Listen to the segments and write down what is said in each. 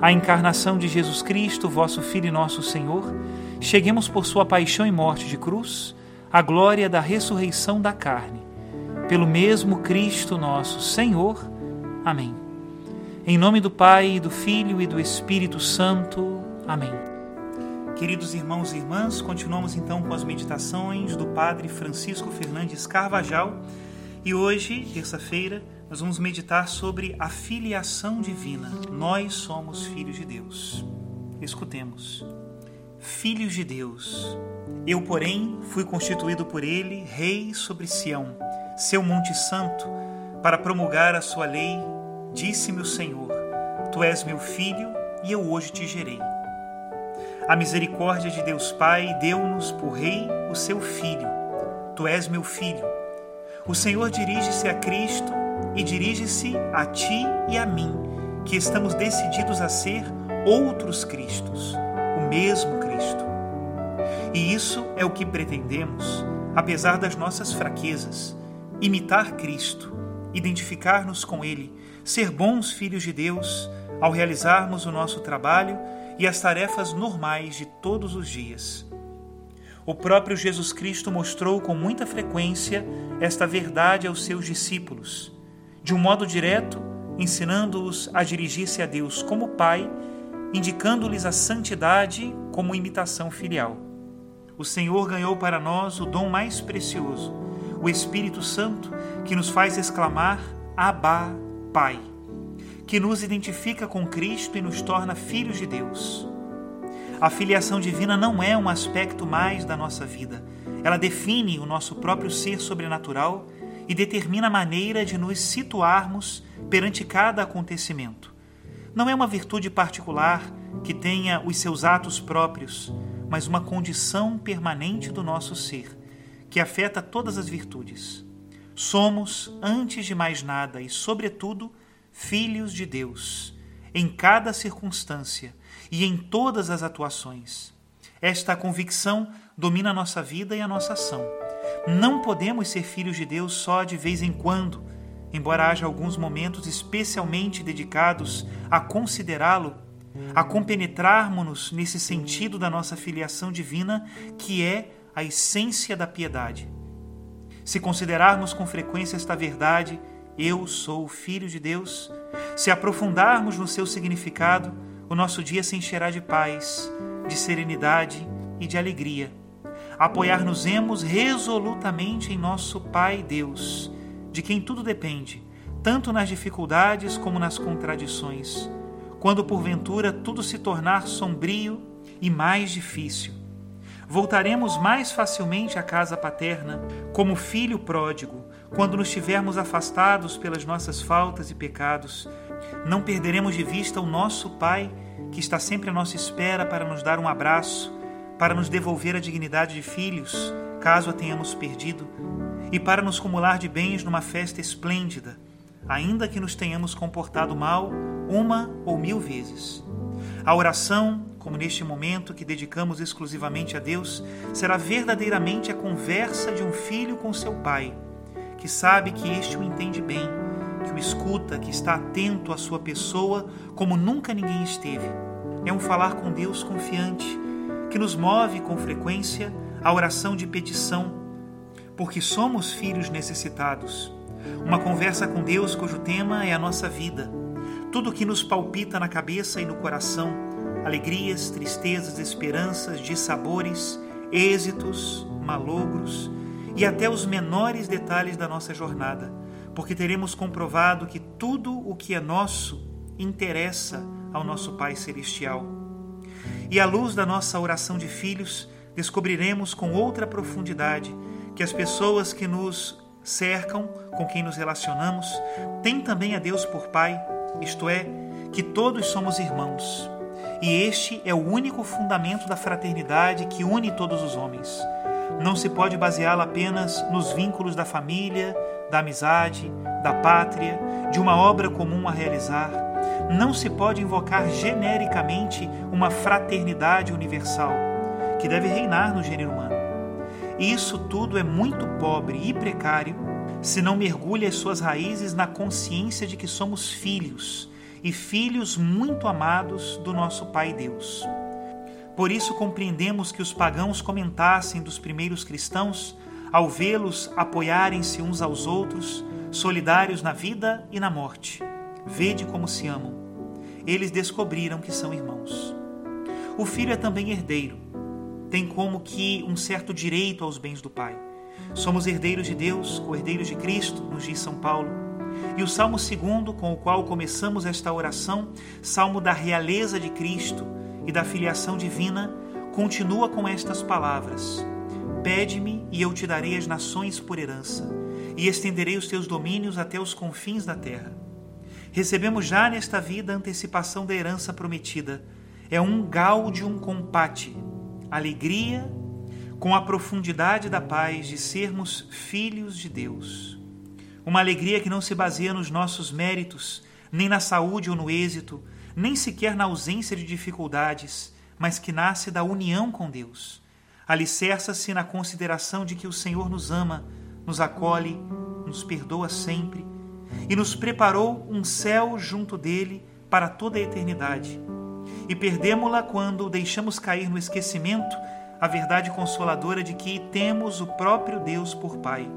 a encarnação de Jesus Cristo, vosso Filho e nosso Senhor, cheguemos por sua paixão e morte de cruz à glória da ressurreição da carne. Pelo mesmo Cristo nosso Senhor. Amém. Em nome do Pai, e do Filho e do Espírito Santo. Amém. Queridos irmãos e irmãs, continuamos então com as meditações do Padre Francisco Fernandes Carvajal e hoje, terça-feira, nós vamos meditar sobre a filiação divina. Nós somos filhos de Deus. Escutemos. Filhos de Deus. Eu, porém, fui constituído por ele rei sobre Sião, seu monte santo, para promulgar a sua lei. Disse-me o Senhor: Tu és meu filho, e eu hoje te gerei. A misericórdia de Deus Pai deu-nos por rei o seu filho. Tu és meu filho. O Senhor dirige-se a Cristo e dirige-se a ti e a mim, que estamos decididos a ser outros Cristos, o mesmo Cristo. E isso é o que pretendemos, apesar das nossas fraquezas, imitar Cristo, identificar-nos com Ele, ser bons filhos de Deus ao realizarmos o nosso trabalho e as tarefas normais de todos os dias. O próprio Jesus Cristo mostrou com muita frequência esta verdade aos seus discípulos de um modo direto, ensinando-os a dirigir-se a Deus como Pai, indicando-lhes a santidade como imitação filial. O Senhor ganhou para nós o dom mais precioso, o Espírito Santo, que nos faz exclamar: Abá, Pai, que nos identifica com Cristo e nos torna filhos de Deus. A filiação divina não é um aspecto mais da nossa vida. Ela define o nosso próprio ser sobrenatural e determina a maneira de nos situarmos perante cada acontecimento. Não é uma virtude particular que tenha os seus atos próprios, mas uma condição permanente do nosso ser, que afeta todas as virtudes. Somos, antes de mais nada e sobretudo, filhos de Deus, em cada circunstância e em todas as atuações. Esta convicção domina a nossa vida e a nossa ação não podemos ser filhos de Deus só de vez em quando, embora haja alguns momentos especialmente dedicados a considerá-lo, a compenetrarmos-nos nesse sentido da nossa filiação divina, que é a essência da piedade. Se considerarmos com frequência esta verdade, eu sou filho de Deus, se aprofundarmos no seu significado, o nosso dia se encherá de paz, de serenidade e de alegria apoiar-nos-emos resolutamente em nosso Pai Deus, de quem tudo depende, tanto nas dificuldades como nas contradições, quando porventura tudo se tornar sombrio e mais difícil. Voltaremos mais facilmente à casa paterna, como filho pródigo, quando nos tivermos afastados pelas nossas faltas e pecados. Não perderemos de vista o nosso Pai, que está sempre à nossa espera para nos dar um abraço para nos devolver a dignidade de filhos, caso a tenhamos perdido, e para nos cumular de bens numa festa esplêndida, ainda que nos tenhamos comportado mal uma ou mil vezes. A oração, como neste momento que dedicamos exclusivamente a Deus, será verdadeiramente a conversa de um filho com seu pai, que sabe que este o entende bem, que o escuta, que está atento à sua pessoa como nunca ninguém esteve. É um falar com Deus confiante, que nos move com frequência à oração de petição, porque somos filhos necessitados. Uma conversa com Deus cujo tema é a nossa vida, tudo o que nos palpita na cabeça e no coração, alegrias, tristezas, esperanças, dissabores, êxitos, malogros e até os menores detalhes da nossa jornada, porque teremos comprovado que tudo o que é nosso interessa ao nosso Pai Celestial. E à luz da nossa oração de filhos, descobriremos com outra profundidade que as pessoas que nos cercam, com quem nos relacionamos, têm também a Deus por Pai, isto é, que todos somos irmãos. E este é o único fundamento da fraternidade que une todos os homens. Não se pode baseá-la apenas nos vínculos da família, da amizade, da pátria, de uma obra comum a realizar. Não se pode invocar genericamente uma fraternidade universal que deve reinar no gênero humano. Isso tudo é muito pobre e precário se não mergulha as suas raízes na consciência de que somos filhos e filhos muito amados do nosso Pai Deus. Por isso compreendemos que os pagãos comentassem dos primeiros cristãos ao vê-los apoiarem-se uns aos outros, solidários na vida e na morte. Vede como se amam. Eles descobriram que são irmãos. O filho é também herdeiro tem como que um certo direito aos bens do Pai. Somos herdeiros de Deus, co-herdeiros de Cristo, nos diz São Paulo. E o Salmo segundo, com o qual começamos esta oração, Salmo da realeza de Cristo e da filiação divina, continua com estas palavras: Pede-me e eu te darei as nações por herança, e estenderei os teus domínios até os confins da terra. Recebemos já nesta vida a antecipação da herança prometida. É um gaudium compate, alegria com a profundidade da paz de sermos filhos de Deus. Uma alegria que não se baseia nos nossos méritos, nem na saúde ou no êxito, nem sequer na ausência de dificuldades, mas que nasce da união com Deus. Alicerça-se na consideração de que o Senhor nos ama, nos acolhe, nos perdoa sempre e nos preparou um céu junto dele para toda a eternidade e perdemos-la quando deixamos cair no esquecimento a verdade consoladora de que temos o próprio Deus por Pai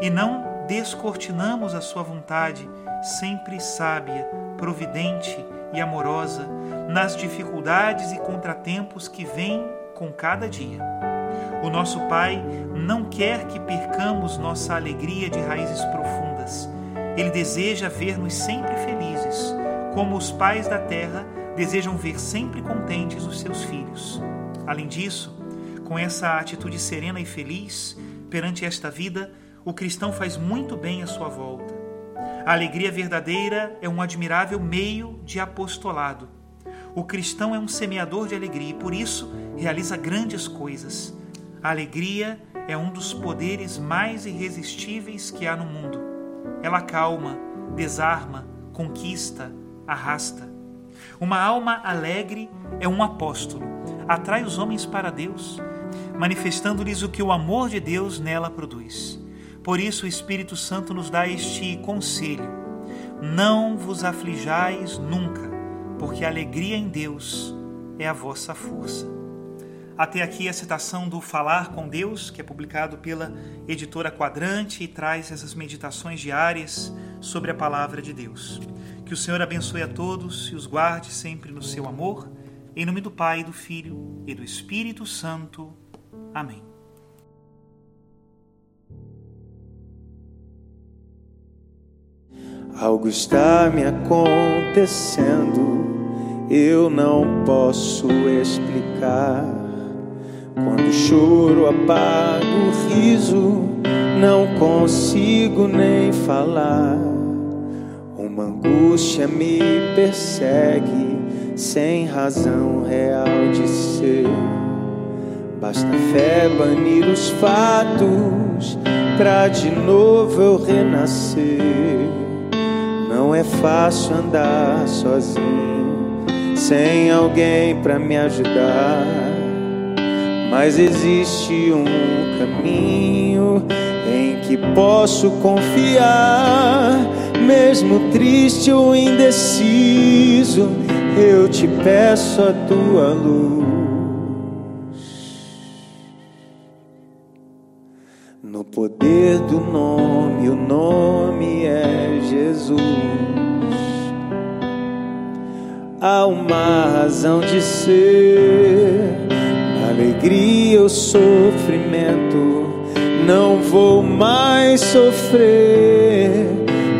e não descortinamos a sua vontade, sempre sábia, providente e amorosa, nas dificuldades e contratempos que vêm com cada dia. O nosso Pai não quer que percamos nossa alegria de raízes profundas. Ele deseja ver-nos sempre felizes, como os pais da terra desejam ver sempre contentes os seus filhos. Além disso, com essa atitude serena e feliz perante esta vida, o cristão faz muito bem à sua volta. A alegria verdadeira é um admirável meio de apostolado. O cristão é um semeador de alegria e por isso realiza grandes coisas. A alegria é um dos poderes mais irresistíveis que há no mundo. Ela calma, desarma, conquista, arrasta. Uma alma alegre é um apóstolo, atrai os homens para Deus, manifestando-lhes o que o amor de Deus nela produz. Por isso o Espírito Santo nos dá este conselho: não vos aflijais nunca, porque a alegria em Deus é a vossa força. Até aqui a citação do Falar com Deus, que é publicado pela editora Quadrante e traz essas meditações diárias sobre a palavra de Deus. Que o Senhor abençoe a todos e os guarde sempre no seu amor. Em nome do Pai, do Filho e do Espírito Santo. Amém. Algo está me acontecendo, eu não posso explicar. Quando choro, apago o riso, não consigo nem falar. Uma angústia me persegue sem razão real de ser. Basta fé banir os fatos pra de novo eu renascer. Não é fácil andar sozinho, sem alguém para me ajudar. Mas existe um caminho em que posso confiar, mesmo triste ou indeciso, eu te peço a tua luz. No poder do nome, o nome é Jesus. Há uma razão de ser, alegria ou sofrimento. Não vou mais sofrer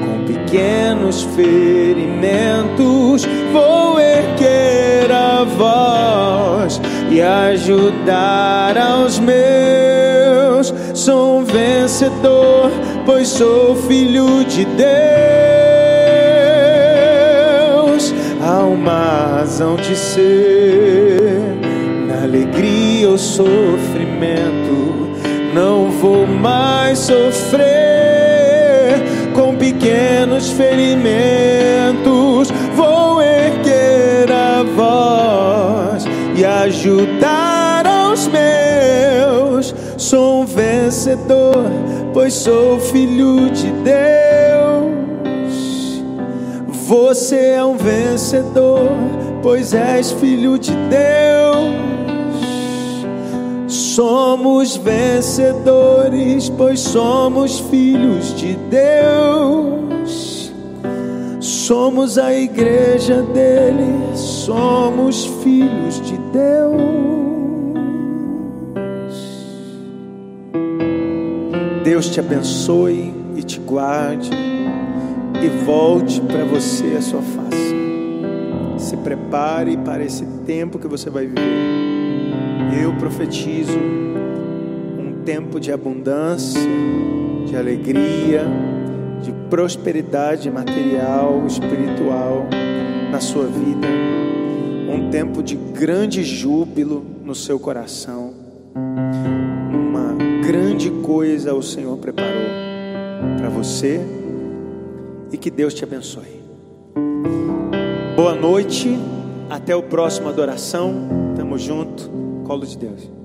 com pequenos ferimentos. Vou erguer a voz e ajudar aos meus sou um vencedor, pois sou filho de Deus. Há uma razão de ser, sofrimento, não vou mais sofrer com pequenos ferimentos. Vou erguer a voz e ajudar aos meus Sou um vencedor, pois sou filho de Deus. Você é um vencedor, pois és filho de Deus. Somos vencedores, pois somos filhos de Deus. Somos a igreja dele, somos filhos de Deus. Deus te abençoe e te guarde e volte para você a sua face. Se prepare para esse tempo que você vai viver. Eu profetizo um tempo de abundância, de alegria, de prosperidade material, espiritual na sua vida. Um tempo de grande júbilo no seu coração grande coisa o Senhor preparou para você e que Deus te abençoe. Boa noite, até o próximo adoração. Tamo junto, colo de Deus.